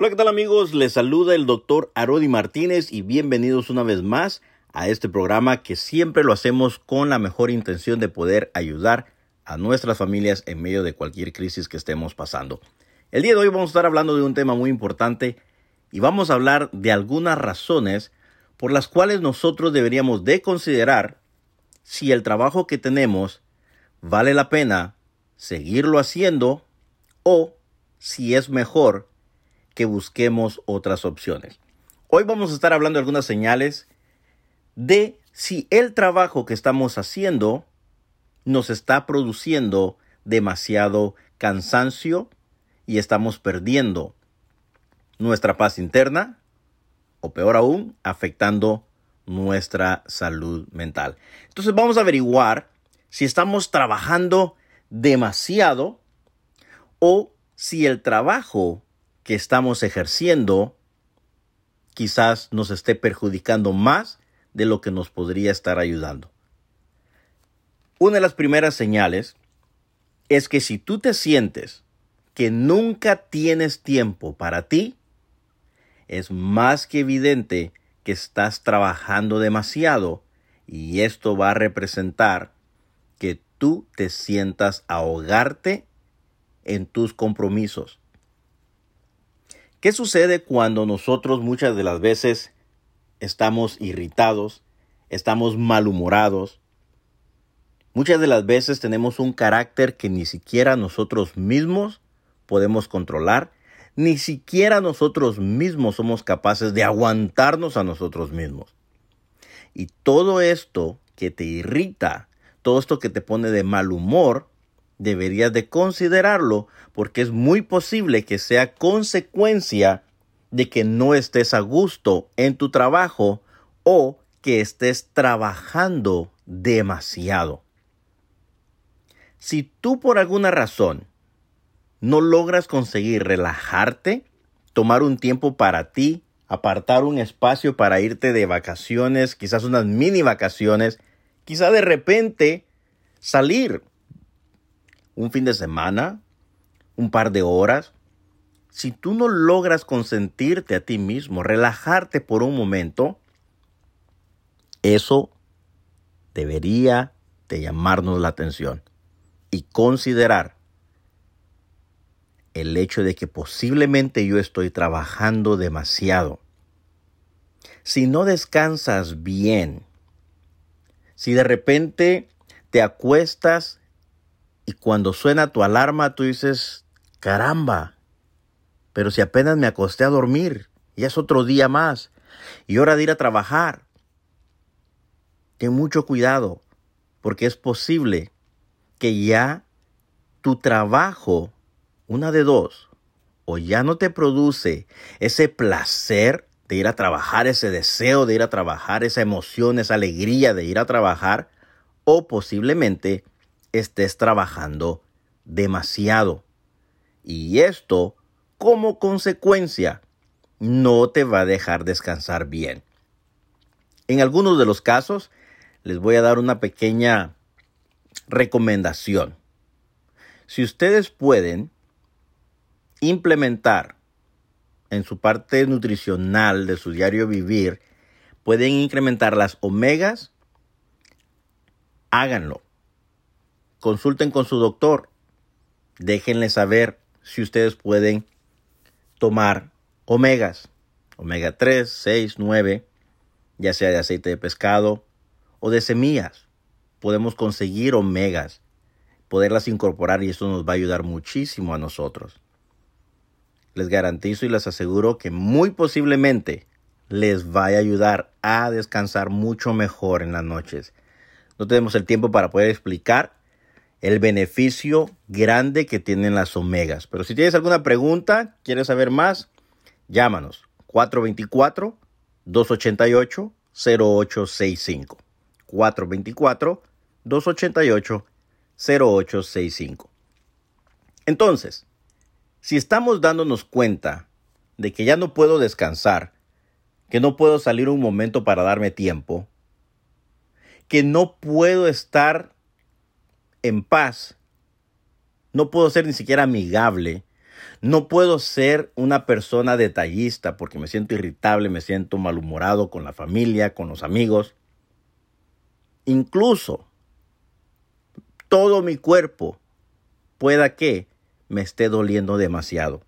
Hola, ¿qué tal amigos? Les saluda el doctor Arodi Martínez y bienvenidos una vez más a este programa que siempre lo hacemos con la mejor intención de poder ayudar a nuestras familias en medio de cualquier crisis que estemos pasando. El día de hoy vamos a estar hablando de un tema muy importante y vamos a hablar de algunas razones por las cuales nosotros deberíamos de considerar si el trabajo que tenemos vale la pena seguirlo haciendo o si es mejor que busquemos otras opciones. Hoy vamos a estar hablando de algunas señales de si el trabajo que estamos haciendo nos está produciendo demasiado cansancio y estamos perdiendo nuestra paz interna o peor aún, afectando nuestra salud mental. Entonces vamos a averiguar si estamos trabajando demasiado o si el trabajo que estamos ejerciendo quizás nos esté perjudicando más de lo que nos podría estar ayudando. Una de las primeras señales es que si tú te sientes que nunca tienes tiempo para ti, es más que evidente que estás trabajando demasiado y esto va a representar que tú te sientas ahogarte en tus compromisos. ¿Qué sucede cuando nosotros muchas de las veces estamos irritados, estamos malhumorados? Muchas de las veces tenemos un carácter que ni siquiera nosotros mismos podemos controlar, ni siquiera nosotros mismos somos capaces de aguantarnos a nosotros mismos. Y todo esto que te irrita, todo esto que te pone de mal humor, deberías de considerarlo porque es muy posible que sea consecuencia de que no estés a gusto en tu trabajo o que estés trabajando demasiado. Si tú por alguna razón no logras conseguir relajarte, tomar un tiempo para ti, apartar un espacio para irte de vacaciones, quizás unas mini vacaciones, quizás de repente salir un fin de semana, un par de horas, si tú no logras consentirte a ti mismo, relajarte por un momento, eso debería de llamarnos la atención y considerar el hecho de que posiblemente yo estoy trabajando demasiado. Si no descansas bien, si de repente te acuestas y cuando suena tu alarma, tú dices, caramba, pero si apenas me acosté a dormir, ya es otro día más, y hora de ir a trabajar. Ten mucho cuidado, porque es posible que ya tu trabajo, una de dos, o ya no te produce ese placer de ir a trabajar, ese deseo de ir a trabajar, esa emoción, esa alegría de ir a trabajar, o posiblemente estés trabajando demasiado. Y esto, como consecuencia, no te va a dejar descansar bien. En algunos de los casos, les voy a dar una pequeña recomendación. Si ustedes pueden implementar en su parte nutricional de su diario vivir, pueden incrementar las omegas, háganlo consulten con su doctor. Déjenle saber si ustedes pueden tomar omegas, omega 3, 6, 9, ya sea de aceite de pescado o de semillas. Podemos conseguir omegas, poderlas incorporar y esto nos va a ayudar muchísimo a nosotros. Les garantizo y les aseguro que muy posiblemente les va a ayudar a descansar mucho mejor en las noches. No tenemos el tiempo para poder explicar el beneficio grande que tienen las omegas. Pero si tienes alguna pregunta, quieres saber más, llámanos 424-288-0865. 424-288-0865. Entonces, si estamos dándonos cuenta de que ya no puedo descansar, que no puedo salir un momento para darme tiempo, que no puedo estar en paz. No puedo ser ni siquiera amigable. No puedo ser una persona detallista porque me siento irritable, me siento malhumorado con la familia, con los amigos. Incluso todo mi cuerpo pueda que me esté doliendo demasiado.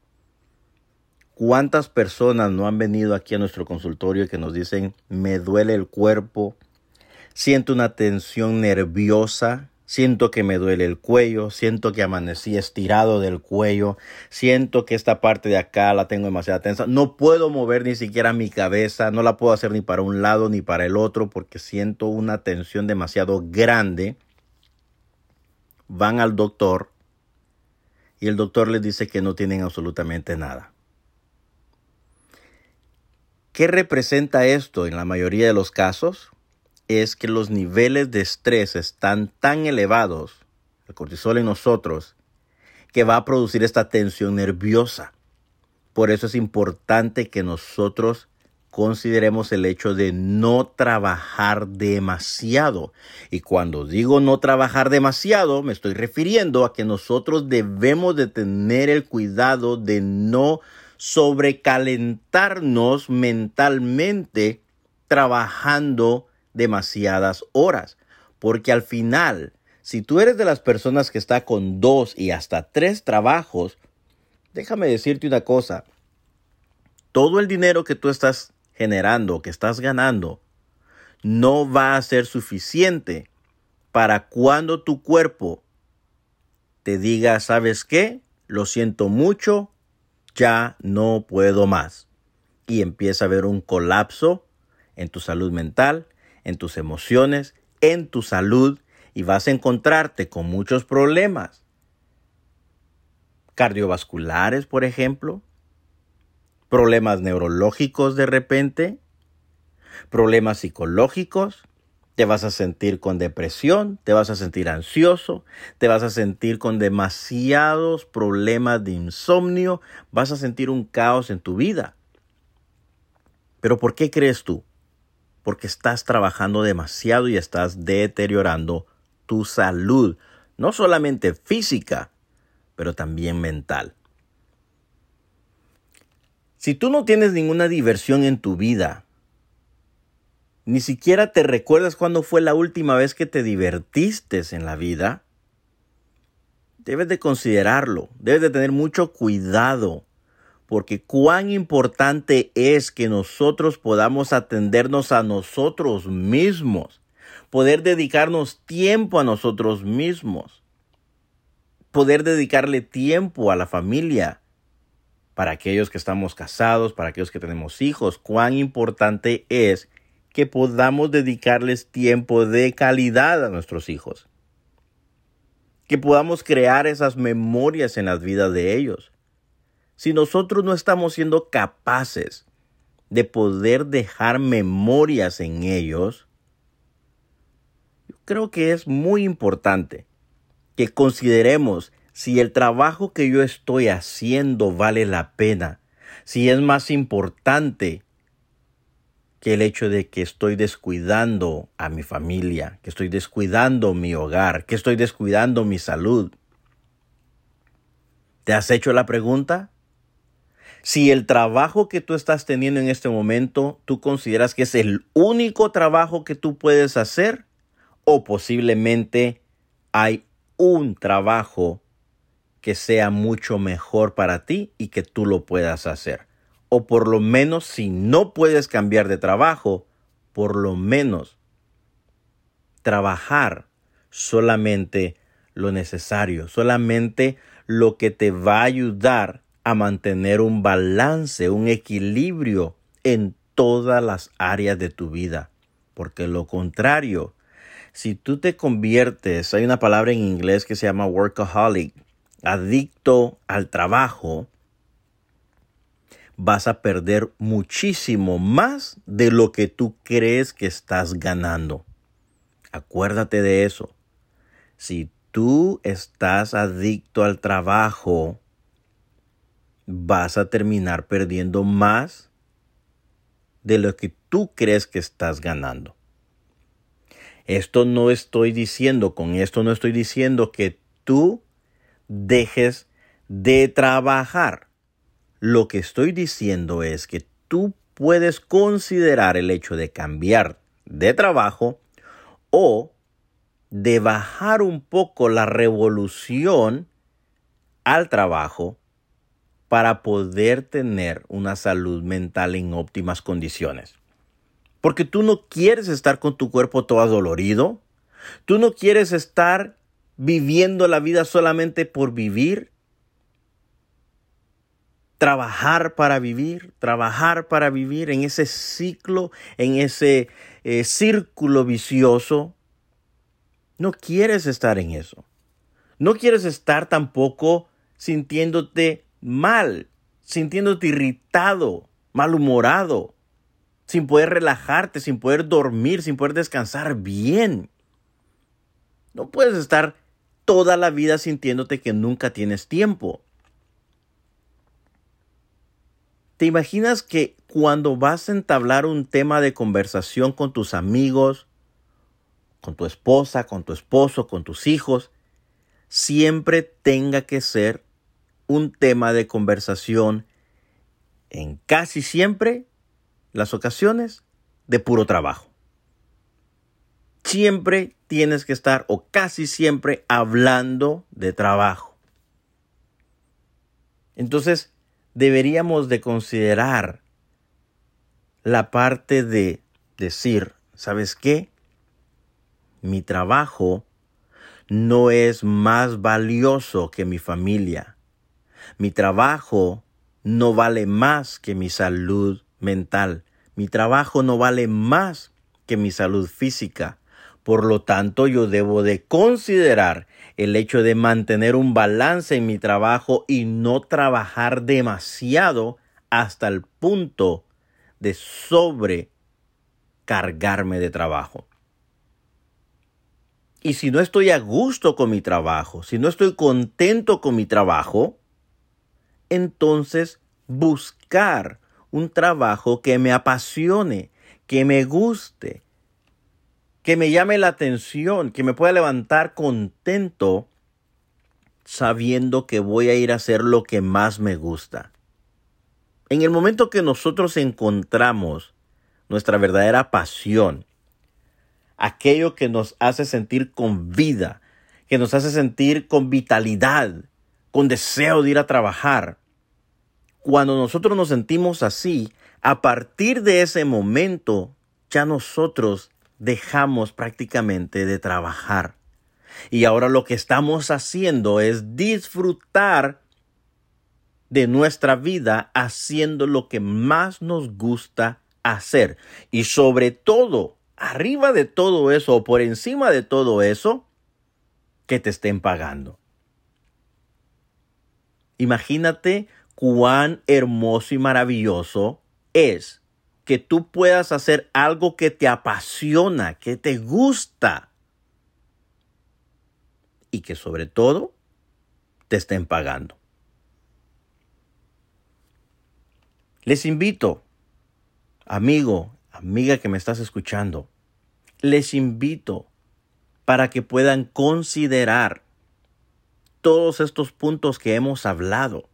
¿Cuántas personas no han venido aquí a nuestro consultorio que nos dicen, me duele el cuerpo, siento una tensión nerviosa, siento que me duele el cuello, siento que amanecí estirado del cuello, siento que esta parte de acá la tengo demasiado tensa, no puedo mover ni siquiera mi cabeza, no la puedo hacer ni para un lado ni para el otro porque siento una tensión demasiado grande. Van al doctor y el doctor les dice que no tienen absolutamente nada. ¿Qué representa esto en la mayoría de los casos? Es que los niveles de estrés están tan elevados, el cortisol en nosotros, que va a producir esta tensión nerviosa. Por eso es importante que nosotros consideremos el hecho de no trabajar demasiado. Y cuando digo no trabajar demasiado, me estoy refiriendo a que nosotros debemos de tener el cuidado de no sobrecalentarnos mentalmente trabajando demasiadas horas. Porque al final, si tú eres de las personas que está con dos y hasta tres trabajos, déjame decirte una cosa. Todo el dinero que tú estás generando, que estás ganando, no va a ser suficiente para cuando tu cuerpo te diga, ¿sabes qué? Lo siento mucho, ya no puedo más. Y empieza a haber un colapso en tu salud mental, en tus emociones, en tu salud y vas a encontrarte con muchos problemas. Cardiovasculares, por ejemplo, problemas neurológicos de repente, problemas psicológicos, te vas a sentir con depresión, te vas a sentir ansioso, te vas a sentir con demasiados problemas de insomnio, vas a sentir un caos en tu vida. Pero ¿por qué crees tú? Porque estás trabajando demasiado y estás deteriorando tu salud, no solamente física, pero también mental. Si tú no tienes ninguna diversión en tu vida, ni siquiera te recuerdas cuándo fue la última vez que te divertiste en la vida. Debes de considerarlo, debes de tener mucho cuidado, porque cuán importante es que nosotros podamos atendernos a nosotros mismos, poder dedicarnos tiempo a nosotros mismos, poder dedicarle tiempo a la familia, para aquellos que estamos casados, para aquellos que tenemos hijos, cuán importante es que podamos dedicarles tiempo de calidad a nuestros hijos. Que podamos crear esas memorias en las vidas de ellos. Si nosotros no estamos siendo capaces de poder dejar memorias en ellos, yo creo que es muy importante que consideremos si el trabajo que yo estoy haciendo vale la pena, si es más importante que el hecho de que estoy descuidando a mi familia, que estoy descuidando mi hogar, que estoy descuidando mi salud. ¿Te has hecho la pregunta? Si el trabajo que tú estás teniendo en este momento, tú consideras que es el único trabajo que tú puedes hacer o posiblemente hay un trabajo que sea mucho mejor para ti y que tú lo puedas hacer. O por lo menos si no puedes cambiar de trabajo, por lo menos trabajar solamente lo necesario, solamente lo que te va a ayudar a mantener un balance, un equilibrio en todas las áreas de tu vida. Porque lo contrario, si tú te conviertes, hay una palabra en inglés que se llama workaholic, adicto al trabajo, vas a perder muchísimo más de lo que tú crees que estás ganando. Acuérdate de eso. Si tú estás adicto al trabajo, vas a terminar perdiendo más de lo que tú crees que estás ganando. Esto no estoy diciendo, con esto no estoy diciendo que tú dejes de trabajar. Lo que estoy diciendo es que tú puedes considerar el hecho de cambiar de trabajo o de bajar un poco la revolución al trabajo para poder tener una salud mental en óptimas condiciones. Porque tú no quieres estar con tu cuerpo todo dolorido. Tú no quieres estar viviendo la vida solamente por vivir. Trabajar para vivir, trabajar para vivir en ese ciclo, en ese eh, círculo vicioso. No quieres estar en eso. No quieres estar tampoco sintiéndote mal, sintiéndote irritado, malhumorado, sin poder relajarte, sin poder dormir, sin poder descansar bien. No puedes estar toda la vida sintiéndote que nunca tienes tiempo. ¿Te imaginas que cuando vas a entablar un tema de conversación con tus amigos, con tu esposa, con tu esposo, con tus hijos, siempre tenga que ser un tema de conversación en casi siempre las ocasiones de puro trabajo. Siempre tienes que estar o casi siempre hablando de trabajo. Entonces, deberíamos de considerar la parte de decir, ¿sabes qué? Mi trabajo no es más valioso que mi familia. Mi trabajo no vale más que mi salud mental. Mi trabajo no vale más que mi salud física. Por lo tanto, yo debo de considerar el hecho de mantener un balance en mi trabajo y no trabajar demasiado hasta el punto de sobrecargarme de trabajo. Y si no estoy a gusto con mi trabajo, si no estoy contento con mi trabajo, entonces buscar un trabajo que me apasione, que me guste, que me llame la atención, que me pueda levantar contento sabiendo que voy a ir a hacer lo que más me gusta. En el momento que nosotros encontramos nuestra verdadera pasión, aquello que nos hace sentir con vida, que nos hace sentir con vitalidad, con deseo de ir a trabajar, cuando nosotros nos sentimos así, a partir de ese momento ya nosotros dejamos prácticamente de trabajar. Y ahora lo que estamos haciendo es disfrutar de nuestra vida haciendo lo que más nos gusta hacer. Y sobre todo, arriba de todo eso o por encima de todo eso, que te estén pagando. Imagínate cuán hermoso y maravilloso es que tú puedas hacer algo que te apasiona, que te gusta y que sobre todo te estén pagando. Les invito, amigo, amiga que me estás escuchando, les invito para que puedan considerar todos estos puntos que hemos hablado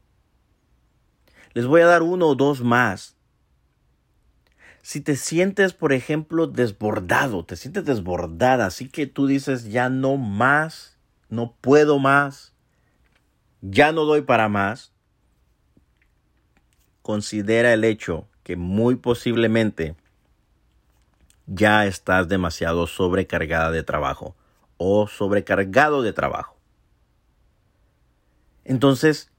les voy a dar uno o dos más. Si te sientes, por ejemplo, desbordado, te sientes desbordada, así que tú dices, ya no más, no puedo más, ya no doy para más, considera el hecho que muy posiblemente ya estás demasiado sobrecargada de trabajo o sobrecargado de trabajo. Entonces,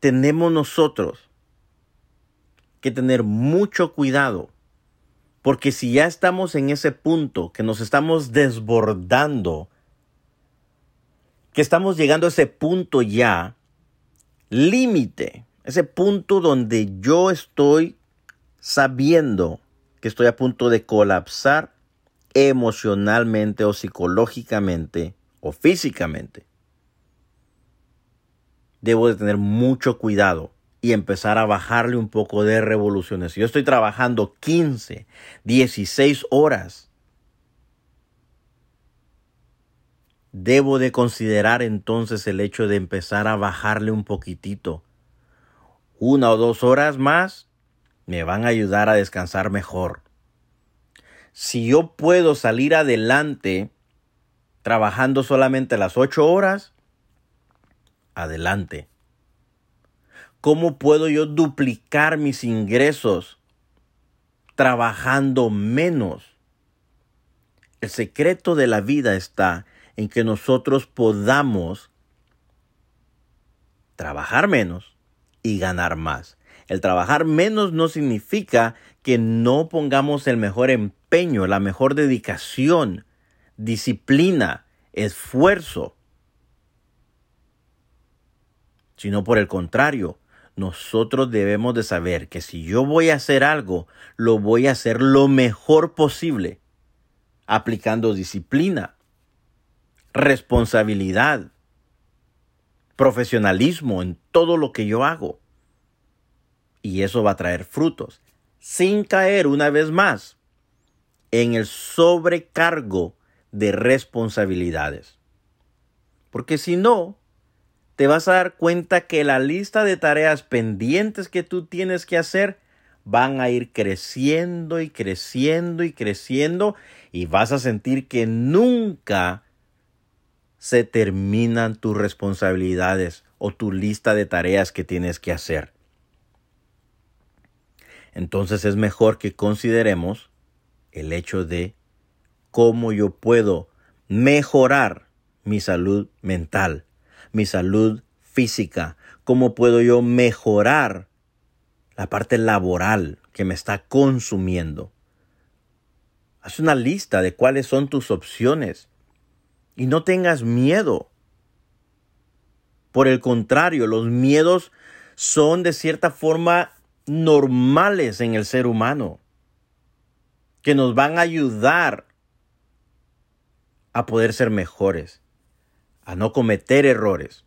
tenemos nosotros que tener mucho cuidado, porque si ya estamos en ese punto que nos estamos desbordando, que estamos llegando a ese punto ya, límite, ese punto donde yo estoy sabiendo que estoy a punto de colapsar emocionalmente o psicológicamente o físicamente debo de tener mucho cuidado y empezar a bajarle un poco de revoluciones. yo estoy trabajando 15, 16 horas, debo de considerar entonces el hecho de empezar a bajarle un poquitito. Una o dos horas más me van a ayudar a descansar mejor. Si yo puedo salir adelante trabajando solamente las ocho horas, adelante. ¿Cómo puedo yo duplicar mis ingresos trabajando menos? El secreto de la vida está en que nosotros podamos trabajar menos y ganar más. El trabajar menos no significa que no pongamos el mejor empeño, la mejor dedicación, disciplina, esfuerzo, sino por el contrario, nosotros debemos de saber que si yo voy a hacer algo, lo voy a hacer lo mejor posible, aplicando disciplina, responsabilidad, profesionalismo en todo lo que yo hago. Y eso va a traer frutos, sin caer una vez más en el sobrecargo de responsabilidades. Porque si no, te vas a dar cuenta que la lista de tareas pendientes que tú tienes que hacer van a ir creciendo y creciendo y creciendo y vas a sentir que nunca se terminan tus responsabilidades o tu lista de tareas que tienes que hacer. Entonces es mejor que consideremos el hecho de cómo yo puedo mejorar mi salud mental, mi salud física, cómo puedo yo mejorar la parte laboral que me está consumiendo. Haz una lista de cuáles son tus opciones y no tengas miedo. Por el contrario, los miedos son de cierta forma normales en el ser humano, que nos van a ayudar a poder ser mejores, a no cometer errores,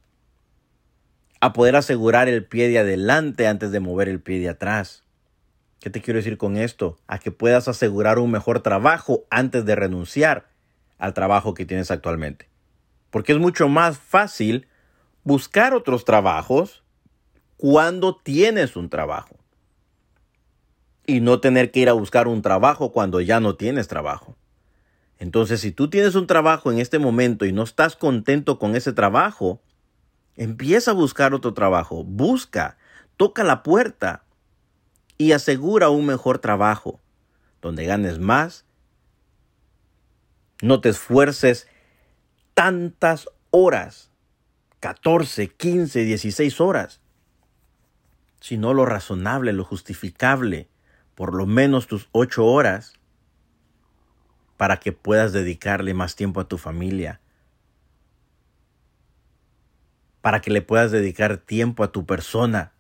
a poder asegurar el pie de adelante antes de mover el pie de atrás. ¿Qué te quiero decir con esto? A que puedas asegurar un mejor trabajo antes de renunciar al trabajo que tienes actualmente. Porque es mucho más fácil buscar otros trabajos cuando tienes un trabajo. Y no tener que ir a buscar un trabajo cuando ya no tienes trabajo. Entonces, si tú tienes un trabajo en este momento y no estás contento con ese trabajo, empieza a buscar otro trabajo. Busca, toca la puerta y asegura un mejor trabajo, donde ganes más no te esfuerces tantas horas, 14, 15, 16 horas, sino lo razonable, lo justificable, por lo menos tus 8 horas, para que puedas dedicarle más tiempo a tu familia, para que le puedas dedicar tiempo a tu persona,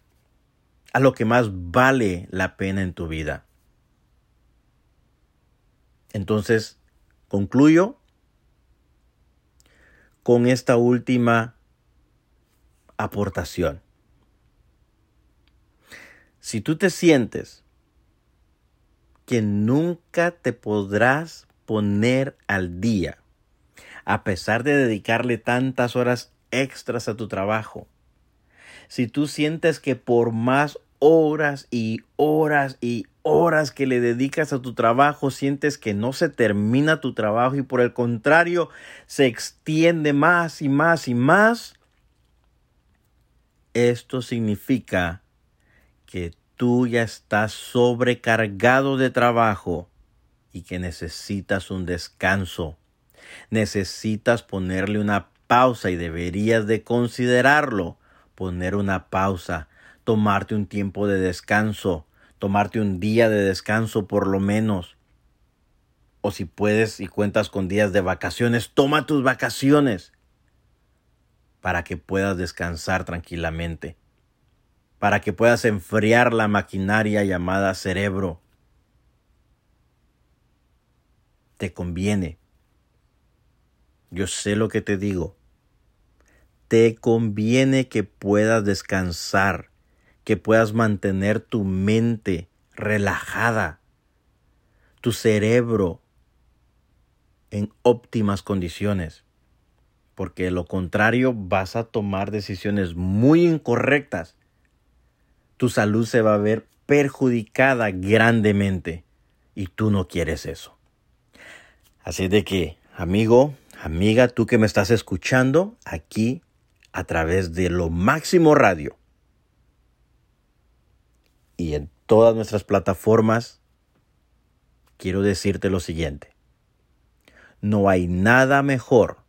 a lo que más vale la pena en tu vida. Entonces, Concluyo con esta última aportación. Si tú te sientes que nunca te podrás poner al día, a pesar de dedicarle tantas horas extras a tu trabajo, si tú sientes que por más horas y horas y horas que le dedicas a tu trabajo, sientes que no se termina tu trabajo y por el contrario se extiende más y más y más, esto significa que tú ya estás sobrecargado de trabajo y que necesitas un descanso. Necesitas ponerle una pausa y deberías de considerarlo, poner una pausa tomarte un tiempo de descanso, tomarte un día de descanso por lo menos. O si puedes y cuentas con días de vacaciones, toma tus vacaciones para que puedas descansar tranquilamente, para que puedas enfriar la maquinaria llamada cerebro. Te conviene. Yo sé lo que te digo. Te conviene que puedas descansar que puedas mantener tu mente relajada, tu cerebro en óptimas condiciones. porque de lo contrario vas a tomar decisiones muy incorrectas. Tu salud se va a ver perjudicada grandemente y tú no quieres eso. Así de que, amigo, amiga, tú que me estás escuchando aquí a través de lo máximo radio y en todas nuestras plataformas, quiero decirte lo siguiente. No hay nada mejor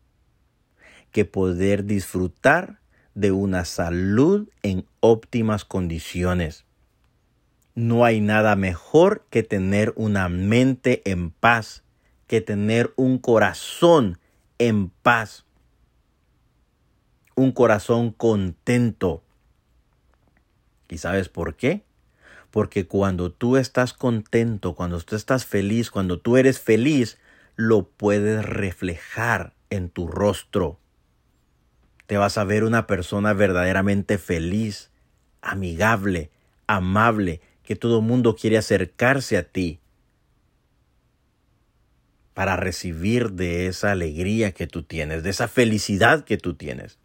que poder disfrutar de una salud en óptimas condiciones. No hay nada mejor que tener una mente en paz, que tener un corazón en paz, un corazón contento. ¿Y sabes por qué? Porque cuando tú estás contento, cuando tú estás feliz, cuando tú eres feliz, lo puedes reflejar en tu rostro. Te vas a ver una persona verdaderamente feliz, amigable, amable, que todo el mundo quiere acercarse a ti para recibir de esa alegría que tú tienes, de esa felicidad que tú tienes.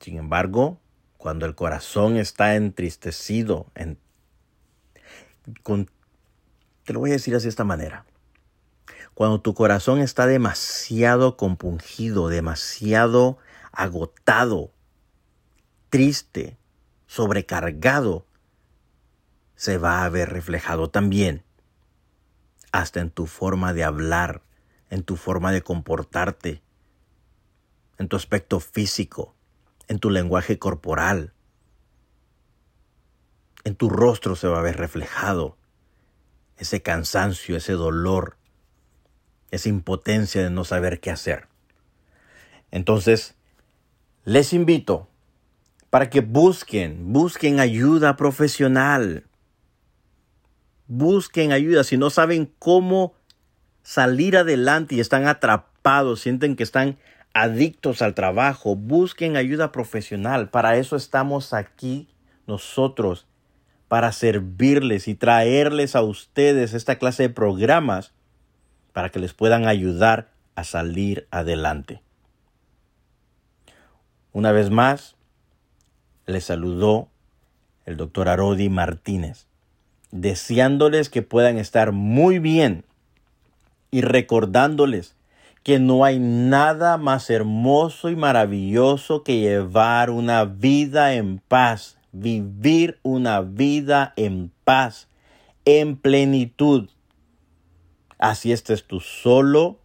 Sin embargo, cuando el corazón está entristecido, en, te lo voy a decir así de esta manera. Cuando tu corazón está demasiado compungido, demasiado agotado, triste, sobrecargado, se va a ver reflejado también hasta en tu forma de hablar, en tu forma de comportarte, en tu aspecto físico, en tu lenguaje corporal. En tu rostro se va a ver reflejado ese cansancio, ese dolor, esa impotencia de no saber qué hacer. Entonces, les invito para que busquen, busquen ayuda profesional. Busquen ayuda si no saben cómo salir adelante y están atrapados, sienten que están adictos al trabajo, busquen ayuda profesional. Para eso estamos aquí nosotros, para servirles y traerles a ustedes esta clase de programas para que les puedan ayudar a salir adelante. Una vez más, les saludó el doctor Arodi Martínez, deseándoles que puedan estar muy bien y recordándoles que no hay nada más hermoso y maravilloso que llevar una vida en paz, vivir una vida en paz, en plenitud. Así estés tú solo,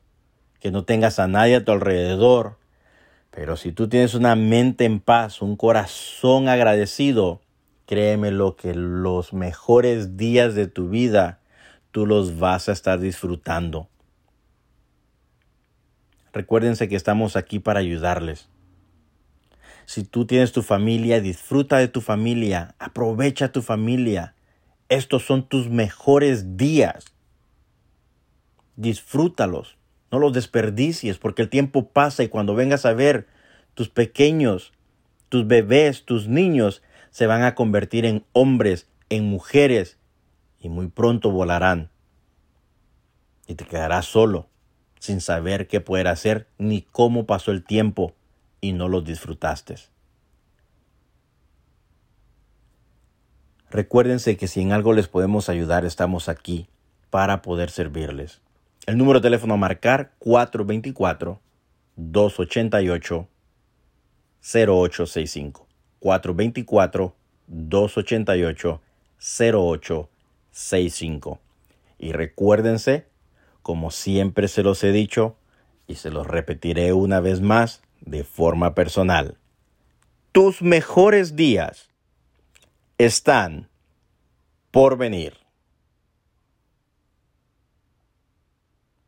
que no tengas a nadie a tu alrededor. Pero si tú tienes una mente en paz, un corazón agradecido, créeme lo que los mejores días de tu vida tú los vas a estar disfrutando. Recuérdense que estamos aquí para ayudarles. Si tú tienes tu familia, disfruta de tu familia, aprovecha tu familia. Estos son tus mejores días. Disfrútalos, no los desperdicies, porque el tiempo pasa y cuando vengas a ver tus pequeños, tus bebés, tus niños, se van a convertir en hombres, en mujeres, y muy pronto volarán. Y te quedarás solo sin saber qué poder hacer ni cómo pasó el tiempo y no los disfrutaste. Recuérdense que si en algo les podemos ayudar, estamos aquí para poder servirles. El número de teléfono a marcar 424 288 0865 424 288 0865 y recuérdense como siempre se los he dicho, y se los repetiré una vez más de forma personal. Tus mejores días están por venir.